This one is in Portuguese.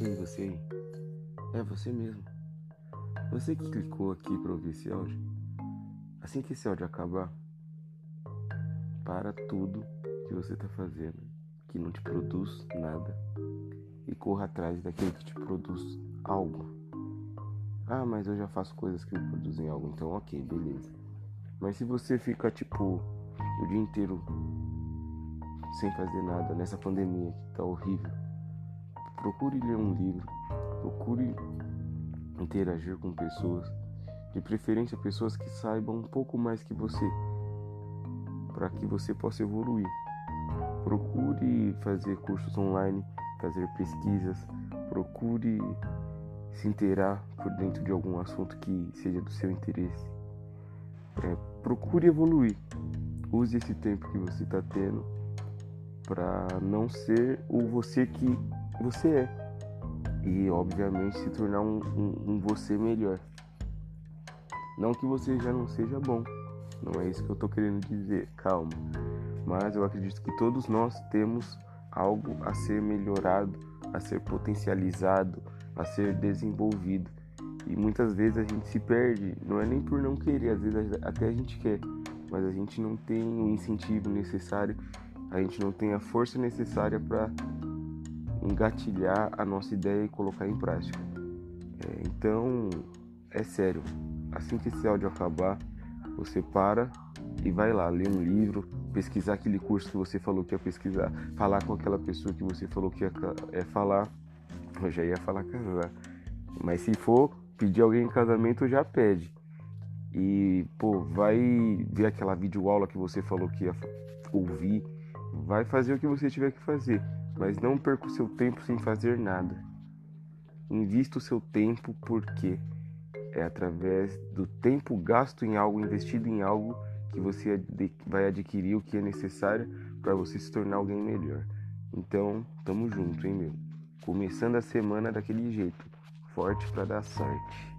Ei, você aí. É você mesmo. Você que clicou aqui para ouvir esse áudio. Assim que esse áudio acabar, para tudo que você está fazendo, que não te produz nada, e corra atrás daquilo que te produz algo. Ah, mas eu já faço coisas que me produzem algo, então ok, beleza. Mas se você fica tipo o dia inteiro sem fazer nada nessa pandemia que tá horrível, procure ler um livro, procure interagir com pessoas, de preferência pessoas que saibam um pouco mais que você, para que você possa evoluir. Procure fazer cursos online, fazer pesquisas, procure se inteirar por dentro de algum assunto que seja do seu interesse. É, procure evoluir. Use esse tempo que você está tendo para não ser o você que você é e obviamente se tornar um, um, um, você melhor. Não que você já não seja bom, não é isso que eu tô querendo dizer, calma. Mas eu acredito que todos nós temos algo a ser melhorado, a ser potencializado, a ser desenvolvido. E muitas vezes a gente se perde, não é nem por não querer, às vezes até a gente quer, mas a gente não tem o incentivo necessário, a gente não tem a força necessária para engatilhar a nossa ideia e colocar em prática. É, então, é sério, assim que esse áudio acabar, você para e vai lá ler um livro, pesquisar aquele curso que você falou que ia pesquisar, falar com aquela pessoa que você falou que ia é, falar. Eu já ia falar casar. Mas se for pedir alguém em casamento, já pede. E, pô, vai ver aquela videoaula que você falou que ia ouvir. Vai fazer o que você tiver que fazer mas não perca o seu tempo sem fazer nada. Invista o seu tempo porque é através do tempo gasto em algo, investido em algo, que você vai adquirir o que é necessário para você se tornar alguém melhor. Então, tamo junto, hein, meu? Começando a semana daquele jeito, forte para dar sorte.